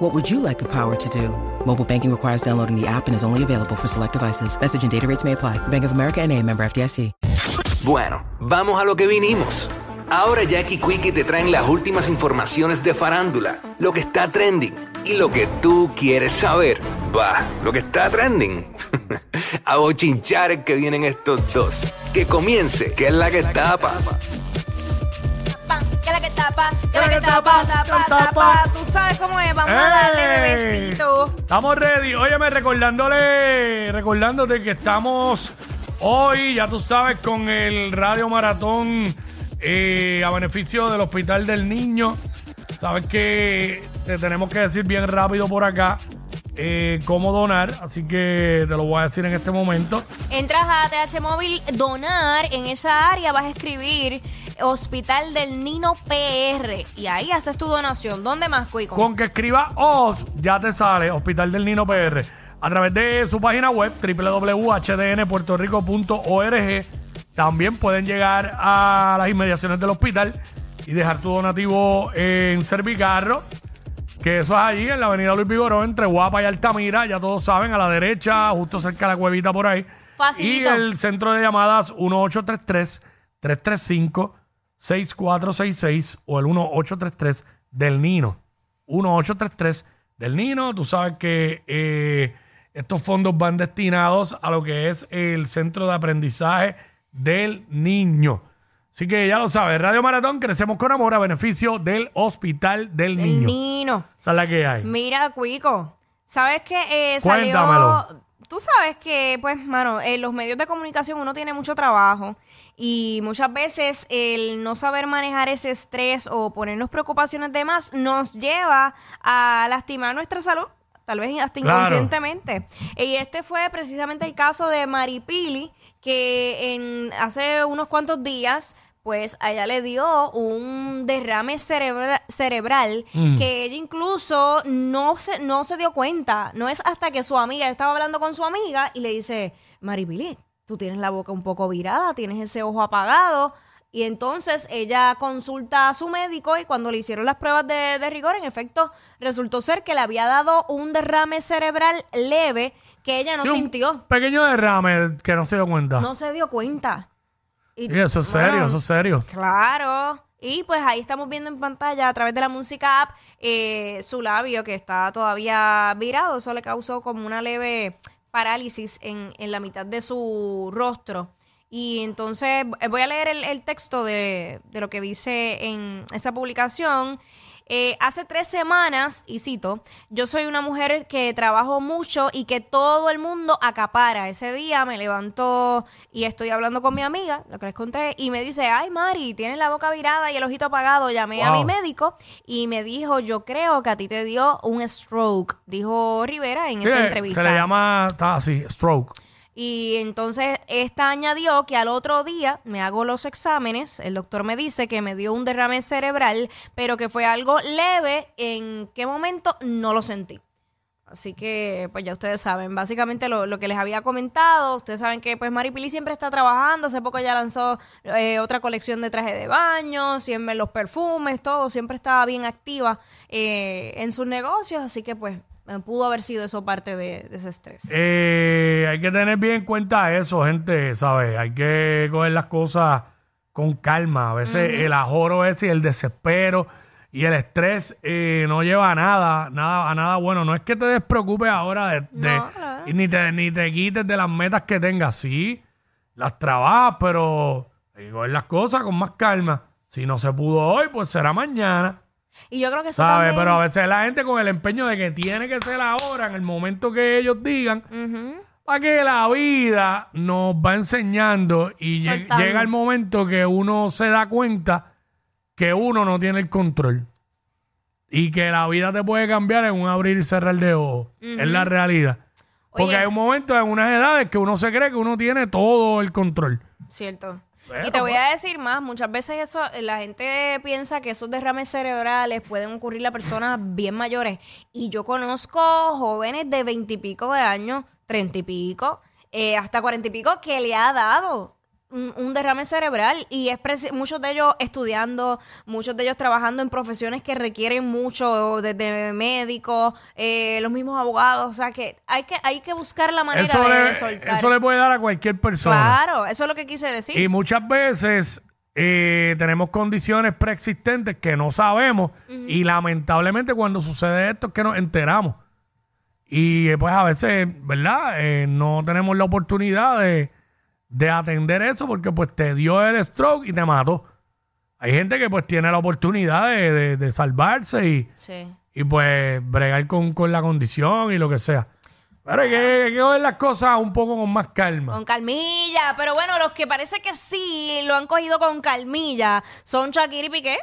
What would you like the power to do? Mobile banking requires downloading the app and is only available for select devices. Message and data rates may apply. Bank of America and a member FDIC. Bueno, vamos a lo que vinimos. Ahora Jackie Quickie te traen las últimas informaciones de farándula, lo que está trending y lo que tú quieres saber. Va, lo que está trending. a bochinchar que vienen estos dos. Que comience, que es la que tapa. Tapa, que tapa, tapa, tapa. Tú sabes cómo es, vamos a darle ¡Ey! bebecito. Estamos ready. Óyeme, recordándole, recordándote que estamos hoy, ya tú sabes, con el Radio Maratón eh, a beneficio del Hospital del Niño. Sabes que te tenemos que decir bien rápido por acá eh, cómo donar, así que te lo voy a decir en este momento. Entras a TH Móvil, donar, en esa área vas a escribir Hospital del Nino PR y ahí haces tu donación. ¿Dónde más, Cuico? Con que escriba OS, ya te sale Hospital del Nino PR. A través de su página web, www.hdnpuertorico.org, también pueden llegar a las inmediaciones del hospital y dejar tu donativo en Servicarro, que eso es allí en la avenida Luis Vigoró, entre Guapa y Altamira, ya todos saben, a la derecha, justo cerca de la cuevita por ahí. Facilito. Y el centro de llamadas 1833-335-6466 o el 1833 del Nino. 1833 del Nino. Tú sabes que eh, estos fondos van destinados a lo que es el centro de aprendizaje del niño. Así que ya lo sabes, Radio Maratón, crecemos con amor a beneficio del Hospital del El Niño. Nino. Esa es la que hay. Mira, Cuico, ¿sabes que eh, salió... Cuéntamelo. Tú sabes que, pues, mano, en los medios de comunicación uno tiene mucho trabajo y muchas veces el no saber manejar ese estrés o ponernos preocupaciones de más nos lleva a lastimar nuestra salud, tal vez hasta Claro. inconscientemente. Y este fue precisamente el caso de Maripili, que en hace unos cuantos días pues a ella le dio un derrame cerebra- cerebral Mm. que ella incluso no se, no se dio cuenta. No es hasta que su amiga estaba hablando con su amiga y le dice, Maripili, tú tienes la boca un poco virada, tienes ese ojo apagado. Y entonces ella consulta a su médico y cuando le hicieron las pruebas de, de rigor, en efecto, resultó ser que le había dado un derrame cerebral leve que ella no Sí, un sintió. Pequeño derrame que no se dio cuenta. No se dio cuenta. Y, eso es serio, eso es serio. Claro. Y pues ahí estamos viendo en pantalla a través de la música app eh, su labio que está todavía virado. Eso le causó como una leve parálisis en, en la mitad de su rostro. Y entonces eh, voy a leer el, el texto de, de lo que dice en esa publicación. Eh, hace tres semanas, y cito, yo soy una mujer que trabajo mucho y que todo el mundo acapara. Ese día me levanto y estoy hablando con mi amiga, lo que les conté, y me dice, ay Mari, tienes la boca virada y el ojito apagado. Llamé a mi médico y me dijo, yo creo que a ti te dio un stroke, dijo Rivera en Sí, esa se entrevista. le llama, está así, stroke. Y entonces esta añadió que al otro día me hago los exámenes, el doctor me dice que me dio un derrame cerebral, pero que fue algo leve, en qué momento no lo sentí. Así que, pues ya ustedes saben, básicamente lo, lo que les había comentado, ustedes saben que pues Maripili siempre está trabajando, hace poco ya lanzó eh, otra colección de trajes de baño, siempre los perfumes, todo, siempre estaba bien activa eh, en sus negocios, así que pues pudo haber sido eso parte de, de ese estrés. Eh, hay que tener bien en cuenta eso, gente, ¿sabes? Hay que coger las cosas con calma. A veces el ajoro ese y el desespero y el estrés eh, no lleva a nada, nada, a nada bueno. No es que te despreocupes ahora de, de- No, y ni te, ni te quites de las metas que tengas. Sí, las trabajas, pero hay que coger las cosas con más calma. Si no se pudo hoy, pues será mañana. Y yo creo que eso ¿Sabes? también... Pero a veces la gente con el empeño de que tiene que ser ahora, en el momento que ellos digan, Ujú. para que la vida nos va enseñando y lle- Soltando. llega el momento que uno se da cuenta que uno no tiene el control. Y que la vida te puede cambiar en un abrir y cerrar de ojos. Es la realidad. Porque Oye. hay un momento en unas edades que uno se cree que uno tiene todo el control. Cierto. Bueno, y te voy pues. a decir más, muchas veces eso, la gente piensa que esos derrames cerebrales pueden ocurrir a personas bien mayores. Y yo conozco jóvenes de veintipico de años, treinta y pico, eh, hasta cuarenta y pico, que le ha dado un, un derrame cerebral. Y es preci- muchos de ellos estudiando, muchos de ellos trabajando en profesiones que requieren mucho, desde médicos, eh, los mismos abogados. O sea que hay que, hay que buscar la manera Eso de, soltar. eso le puede dar a cualquier persona. Claro, eso es lo que quise decir. Y muchas veces eh, tenemos condiciones preexistentes que no sabemos y lamentablemente cuando sucede esto es que nos enteramos. Y eh, pues a veces, ¿verdad? Eh, no tenemos la oportunidad de, de atender eso porque pues te dio el stroke y te mató. Hay gente que pues tiene la oportunidad de, de- de salvarse y, Sí. y pues bregar con, con la condición y lo que sea. Pero hay que, hay que ver las cosas un poco con más calma. Con calmilla, pero bueno, los que parece que sí lo han cogido con calmilla son Shakira y Piqué.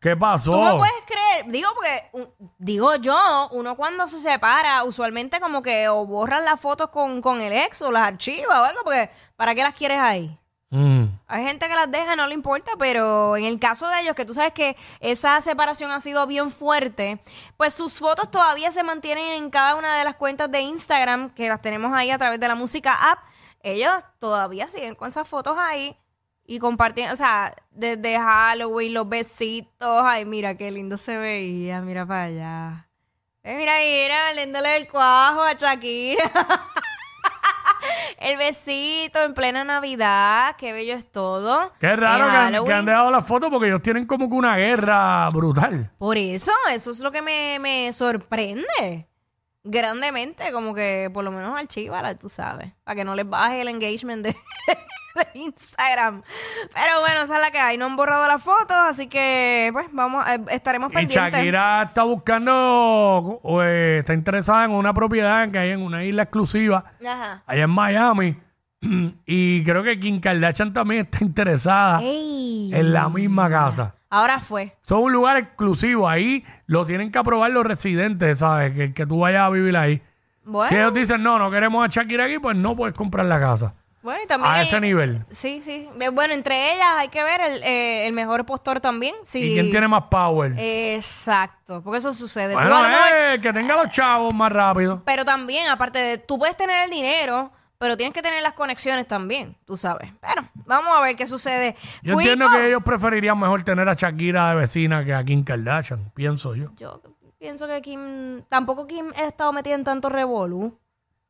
¿Qué pasó? Tú me puedes creer, digo porque, digo yo, uno cuando se separa, usualmente como que o borran las fotos con, con el ex o las archivas o algo, porque ¿para qué las quieres ahí? Mm. Hay gente que las deja, no le importa, pero en el caso de ellos, que tú sabes que esa separación ha sido bien fuerte, pues sus fotos todavía se mantienen en cada una de las cuentas de Instagram, que las tenemos ahí a través de la música app. Ellos todavía siguen con esas fotos ahí y compartiendo, o sea, desde Halloween, los besitos. Ay, mira qué lindo se veía, mira para allá. Eh, mira, mira, lindo el cuajo a Shakira. El besito en plena Navidad, qué bello es todo. Qué raro que han, que han dejado la foto porque ellos tienen como que una guerra brutal. Por eso, eso es lo que me, me sorprende grandemente, como que por lo menos archívala, tú sabes, para que no les baje el engagement de, de Instagram. Pero bueno, esa es la que hay, no han borrado las fotos, así que pues vamos, eh, estaremos Y pendientes. Shakira está buscando, o, eh, está interesada en una propiedad que hay en una isla exclusiva, Ajá. allá en Miami. y creo que Kim Kardashian también está interesada Ey. en la misma casa. Ahora fue. Son un lugar exclusivo, ahí lo tienen que aprobar los residentes, ¿sabes? Que, que tú vayas a vivir ahí. Bueno, Si ellos dicen, no, no queremos a Shakira aquí, pues no puedes comprar la casa. bueno, y también... A ese nivel. Sí, sí. Eh, Bueno, entre ellas hay que ver el, eh, el mejor postor también. Sí. ¿Y quién tiene más power? Exacto, porque eso sucede. Bueno, mejor- eh, que tenga los chavos más rápido. Pero también, aparte de, tú puedes tener el dinero, pero tienes que tener las conexiones también, tú sabes. Pero vamos a ver qué sucede. Yo entiendo que ellos preferirían mejor tener a Shakira de vecina que a Kim Kardashian, pienso yo. Yo pienso que Kim, tampoco Kim ha estado metida en tanto revolú.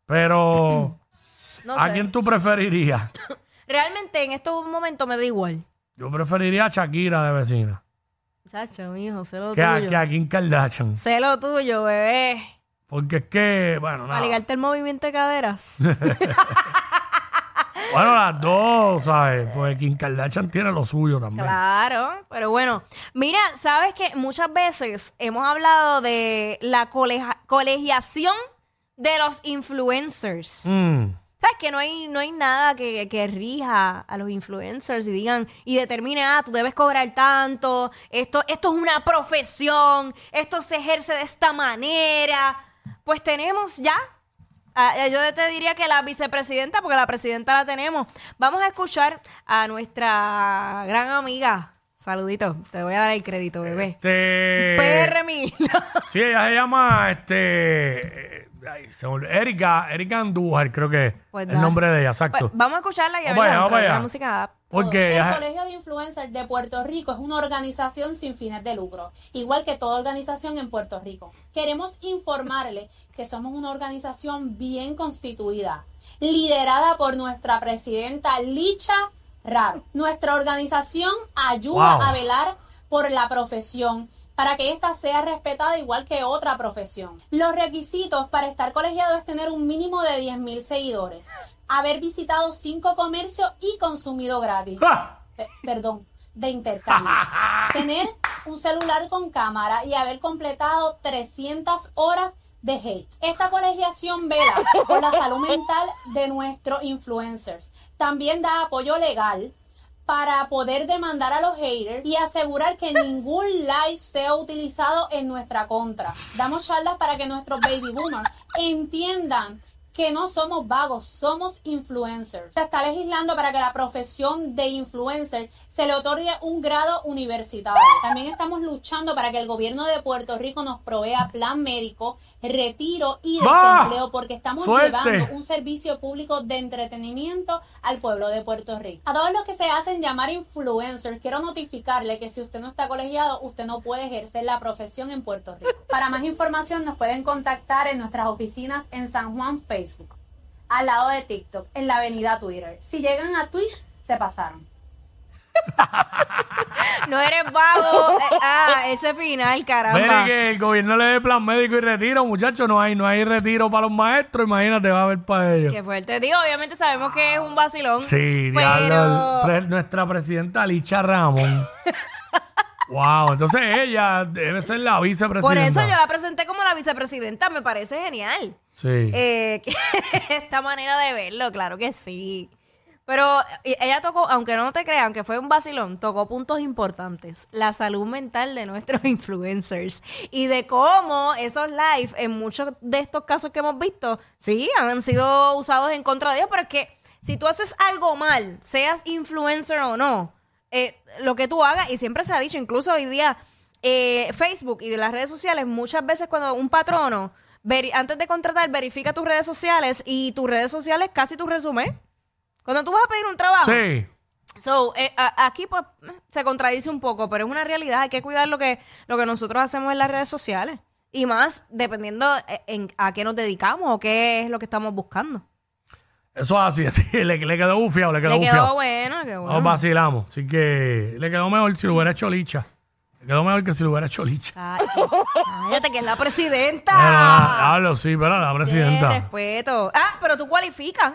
Pero, No ¿a sé. quién tú preferirías? Realmente en estos momentos me da igual. Yo preferiría a Shakira de vecina Chacho, mijo, sé lo que a, tuyo. que a Kim Kardashian. Sé lo tuyo, bebé. Porque es que, bueno, nada. ligarte el movimiento de caderas. Bueno, las dos, ¿sabes? Pues Kim Kardashian tiene lo suyo también. Claro, pero bueno, mira, sabes que muchas veces hemos hablado de la colegiación de los influencers. Mm. ¿Sabes que no hay, no hay nada que, que rija a los influencers y digan y determine, ah, tú debes cobrar tanto, esto, esto es una profesión, esto se ejerce de esta manera? Pues tenemos ya. ah, yo te diría que la vicepresidenta, porque la presidenta la tenemos. Vamos a escuchar a nuestra gran amiga. Saludito, te voy a dar el crédito, bebé. Este, PR Mil. Sí, ella se llama este. eh, ay, se. Erika, Erika Andújar, creo que es Pues el da. nombre de ella, exacto. Pues, vamos a escucharla y a Vamos allá, vamos allá. la música app. Porque El Colegio de Influencers de Puerto Rico es una organización sin fines de lucro, igual que toda organización en Puerto Rico. Queremos informarle que somos una organización bien constituida, liderada por nuestra presidenta Licha Raro. Nuestra organización ayuda Wow. a velar por la profesión para que ésta sea respetada igual que otra profesión. Los requisitos para estar colegiado es tener un mínimo de 10.000 seguidores, haber visitado cinco comercios y consumido gratis. ¡Ah! Pe- perdón, de intercambio. Tener un celular con cámara y haber completado 300 horas de hate. Esta colegiación vela por la salud mental de nuestros influencers. También da apoyo legal para poder demandar a los haters y asegurar que ningún live sea utilizado en nuestra contra. Damos charlas para que nuestros baby boomers entiendan que no somos vagos, somos influencers. Se está legislando para que la profesión de influencer se le otorgue un grado universitario. También estamos luchando para que el gobierno de Puerto Rico nos provea plan médico, retiro y desempleo, porque estamos ¡Suerte! llevando un servicio público de entretenimiento al pueblo de Puerto Rico. A todos los que se hacen llamar influencers, quiero notificarle que si usted no está colegiado, usted no puede ejercer la profesión en Puerto Rico. Para más información nos pueden contactar en nuestras oficinas en San Juan, Facebook, al lado de TikTok, en la avenida Twitter. Si llegan a Twitch, se pasaron. No eres vago. Eh, ah, ese final, Ven caramba. que el gobierno le dé plan médico y retiro, muchachos. No hay, no hay retiro para los maestros. Imagínate, va a haber para ellos. Qué fuerte. Digo, obviamente sabemos que es un vacilón. Sí, pero... diablo, nuestra presidenta Licha Ramón. wow, entonces ella debe ser la vicepresidenta. Por eso yo la presenté como la vicepresidenta. Me parece genial. Sí. Eh, esta manera de verlo, claro que sí. Pero ella tocó, aunque no te crean, que fue un vacilón, tocó puntos importantes. La salud mental de nuestros influencers. Y de cómo esos live, en muchos de estos casos que hemos visto, sí, han sido usados en contra de ellos. Pero es que si tú haces algo mal, seas influencer o no, eh, lo que tú hagas, y siempre se ha dicho, incluso hoy día, eh, Facebook y las redes sociales, muchas veces cuando un patrono, antes de contratar, verifica tus redes sociales y tus redes sociales casi tu resumen. Cuando tú vas a pedir un trabajo. sí. So, eh, a- aquí pues se contradice un poco, pero es una realidad. Hay que cuidar lo que, lo que nosotros hacemos en las redes sociales. Y más dependiendo eh, en, a qué nos dedicamos o qué es lo que estamos buscando. Eso es así, así. Le, le quedó bufiado, le quedó Le bufiado. quedó bueno, qué bueno. Nos vacilamos. Así que le quedó mejor si lo hubiera hecho Licha. Le quedó mejor que si lo hubiera hecho Licha. Cállate, cállate, que es la presidenta. Hablo, sí, pero la presidenta. respeto. Ah, pero tú cualificas.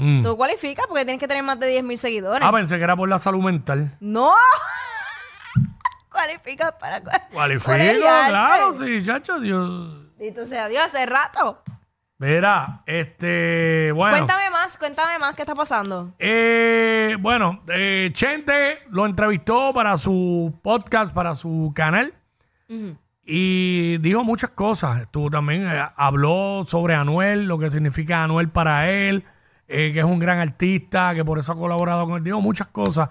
Mm. Tú cualificas porque tienes que tener más de 10 mil seguidores. Ah, pensé que era por la salud mental. ¡No! cualificas para... cu- Cualifico, claro, sí, chacho. Dios. Bendito sea Dios, hace rato. Mira, este, bueno. Cuéntame más, cuéntame más qué está pasando. Eh, bueno, eh, Chente lo entrevistó para su podcast, para su canal. Y dijo muchas cosas. Estuvo también, eh, habló sobre Anuel, lo que significa Anuel para él, eh, que es un gran artista, que por eso ha colaborado con él. Dijo muchas cosas.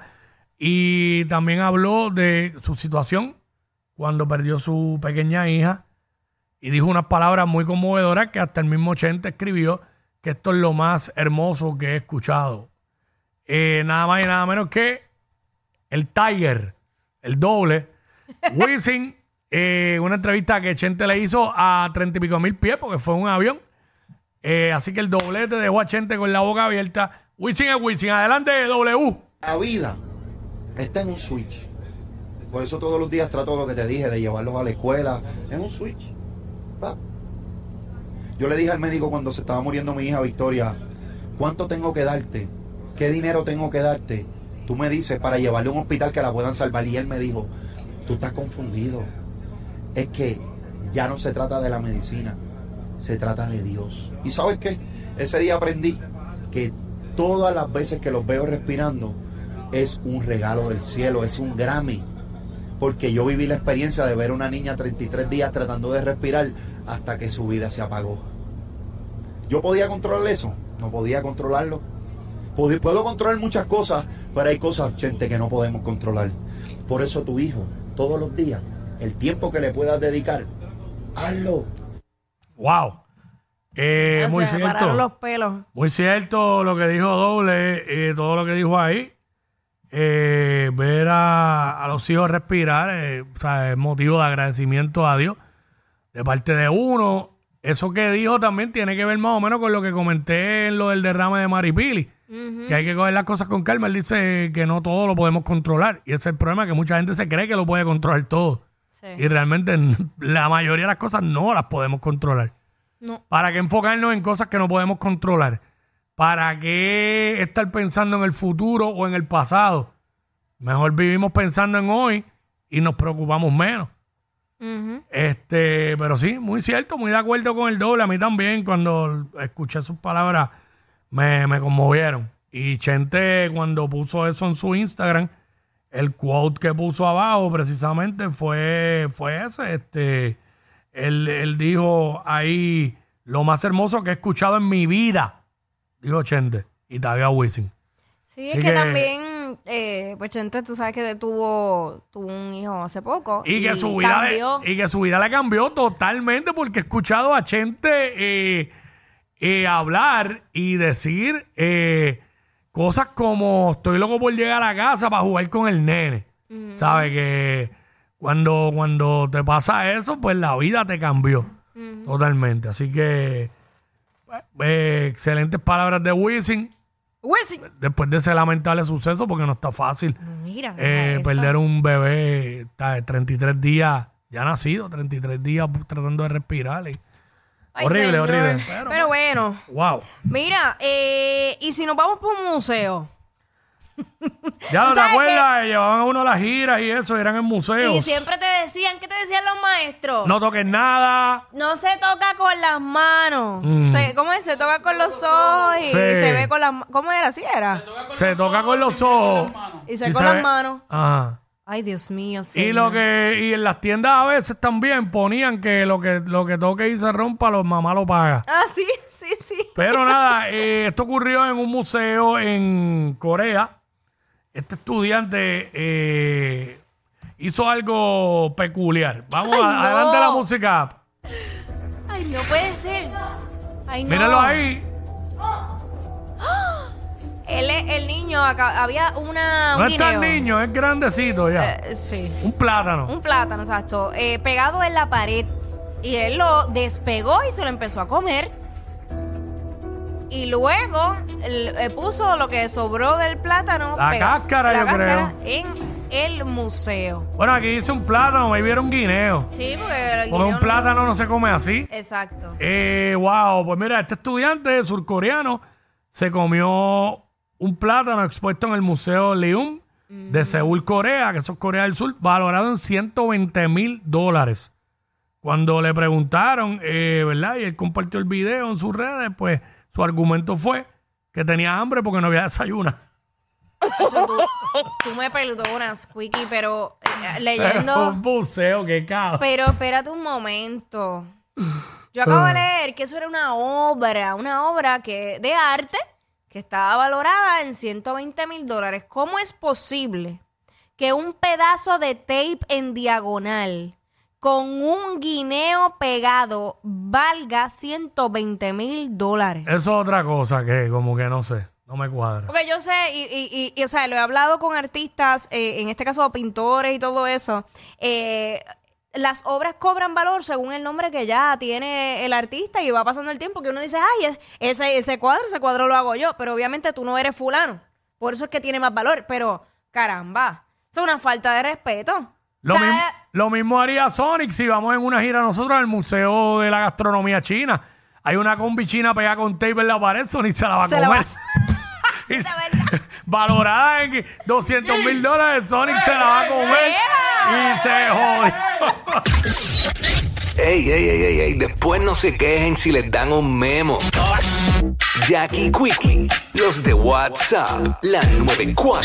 Y también habló de su situación cuando perdió su pequeña hija. Y dijo unas palabras muy conmovedoras que hasta el mismo Chente escribió que esto es lo más hermoso que he escuchado. Eh, nada más y nada menos que el Tiger, el doble, Wisin, eh, una entrevista que Chente le hizo a treinta y pico mil pies porque fue un avión. Eh, así que el doblete dejó a Chente con la boca abierta. Wisin es Wisin. Adelante, W. La vida está en un switch. Por eso todos los días trato lo que te dije de llevarlos a la escuela. Es un switch. Va. Yo le dije al médico cuando se estaba muriendo mi hija Victoria, ¿cuánto tengo que darte? ¿Qué dinero tengo que darte? Tú me dices para llevarle a un hospital que la puedan salvar. Y él me dijo, tú estás confundido. Es que ya no se trata de la medicina, se trata de Dios. ¿Y sabes qué? Ese día aprendí que todas las veces que los veo respirando es un regalo del cielo, es un Grammy. Porque yo viví la experiencia de ver a una niña 33 días tratando de respirar hasta que su vida se apagó. ¿Yo podía controlar eso? No podía controlarlo. Puedo controlar muchas cosas, pero hay cosas, gente, que no podemos controlar. Por eso tu hijo, todos los días, el tiempo que le puedas dedicar, hazlo. Wow. Eh, O muy sea, me pararon cierto. los pelos. Muy cierto lo que dijo Doble, eh, todo lo que dijo ahí. Eh, ver a, a los hijos respirar, eh, o sea, es motivo de agradecimiento a Dios de parte de uno. Eso que dijo también tiene que ver más o menos con lo que comenté en lo del derrame de Maripili, que hay que coger las cosas con calma. Él dice que no todo lo podemos controlar y ese es el problema, que mucha gente se cree que lo puede controlar todo Sí. y realmente la mayoría de las cosas no las podemos controlar. No. ¿Para qué enfocarnos en cosas que no podemos controlar? ¿Para qué estar pensando en el futuro o en el pasado? Mejor vivimos pensando en hoy y nos preocupamos menos. Este, pero sí, muy cierto, muy de acuerdo con el doble. A mí también, cuando escuché sus palabras, me, me conmovieron. Y Chente, cuando puso eso en su Instagram, el quote que puso abajo precisamente fue, fue ese. Este, él, él dijo ahí lo más hermoso que he escuchado en mi vida, dijo Chente, y todavía Wisin. Sí, Así es que, que- también, eh, pues Chente, tú sabes que tuvo, tuvo un hijo hace poco. Y que, su vida le, cambió. y que su vida le cambió totalmente porque he escuchado a Chente eh, eh, hablar y decir cosas como estoy loco por llegar a casa para jugar con el nene. ¿Sabes? Que cuando, cuando te pasa eso, pues la vida te cambió totalmente. Así que eh, excelentes palabras de Wisin Wisin. después de ese lamentable suceso porque no está fácil Mira, eh, perder un bebé está, de 33 días, ya nacido, 33 días tratando de respirar. y- Ay, horrible, señor. horrible. Pero, Pero- bueno, wow. mira, eh, y si nos vamos por un museo. Ya no te ¿Sabes acuerdas, llevaban a uno a las giras y eso, eran en museos. Y siempre te decían, ¿qué te decían los maestros? No toques nada. No se toca con las manos. Mm. Se- ¿Cómo es? Se toca con los ojos y Sí. se ve con las manos. ¿Cómo era? ¿Así era? Se toca con los ojos. Y se y con se las ve- manos. Ajá. Ay, Dios mío. Y lo que y en las tiendas a veces también ponían que lo que lo que toque y se rompa, los mamás lo paga. Ah, sí, sí, sí. Pero nada, eh, esto ocurrió en un museo en Corea. Este estudiante eh, hizo algo peculiar. Vamos, Ay, a- no. adelante la música. Ay, no puede ser. Ay, no. Míralo ahí. Él, es- el niño, acá, había una. un No está el guineo. niño, es grandecito ya. Eh, sí. un plátano. Un plátano, exacto. eh, pegado en la pared. Y él lo despegó y se lo empezó a comer. Y luego eh, puso lo que sobró del plátano. La cáscara, la yo cáscara en el museo. Bueno, aquí dice un plátano, me vieron guineo. Sí, porque el Porque guineo un no- plátano no se come así. Exacto. Eh, wow, pues mira, este estudiante surcoreano se comió un plátano expuesto en el Museo Leum de Seúl, Corea, que eso es Corea del Sur, valorado en 120 mil dólares. Cuando le preguntaron, eh, ¿verdad? Y él compartió el video en sus redes, pues su argumento fue que tenía hambre porque no había desayuno. Eso tú, tú me perdonas, Quickie, pero eh, Pero leyendo. un museo, qué cabrón. Pero espérate un momento. Yo acabo de leer que eso era una obra, una obra que de arte que estaba valorada en 120 mil dólares. ¿Cómo es posible que un pedazo de tape en diagonal con un guineo pegado valga 120 mil dólares? Eso es otra cosa que como que no sé, no me cuadra. Porque yo sé, y, y- y- y, o sea, lo he hablado con artistas, eh, en este caso pintores y todo eso. eh, las obras cobran valor según el nombre que ya tiene el artista y va pasando el tiempo que uno dice, ay, es- ese, ese cuadro, ese cuadro lo hago yo, pero obviamente tú no eres fulano. Por eso es que tiene más valor, pero caramba, eso es una falta de respeto. Lo, O sea, lo mismo haría Sonic si vamos en una gira nosotros al Museo de la Gastronomía China. Hay una combi china pegada con tape en la pared, Sonic se la va a la comer. Y La. Valorada en 200 mil dólares, Sonic se la va a comer y se jodió. Ey, ey, ey, ey, ey, después no se quejen si les dan un memo. Jackie Quickie, los de WhatsApp, la 94.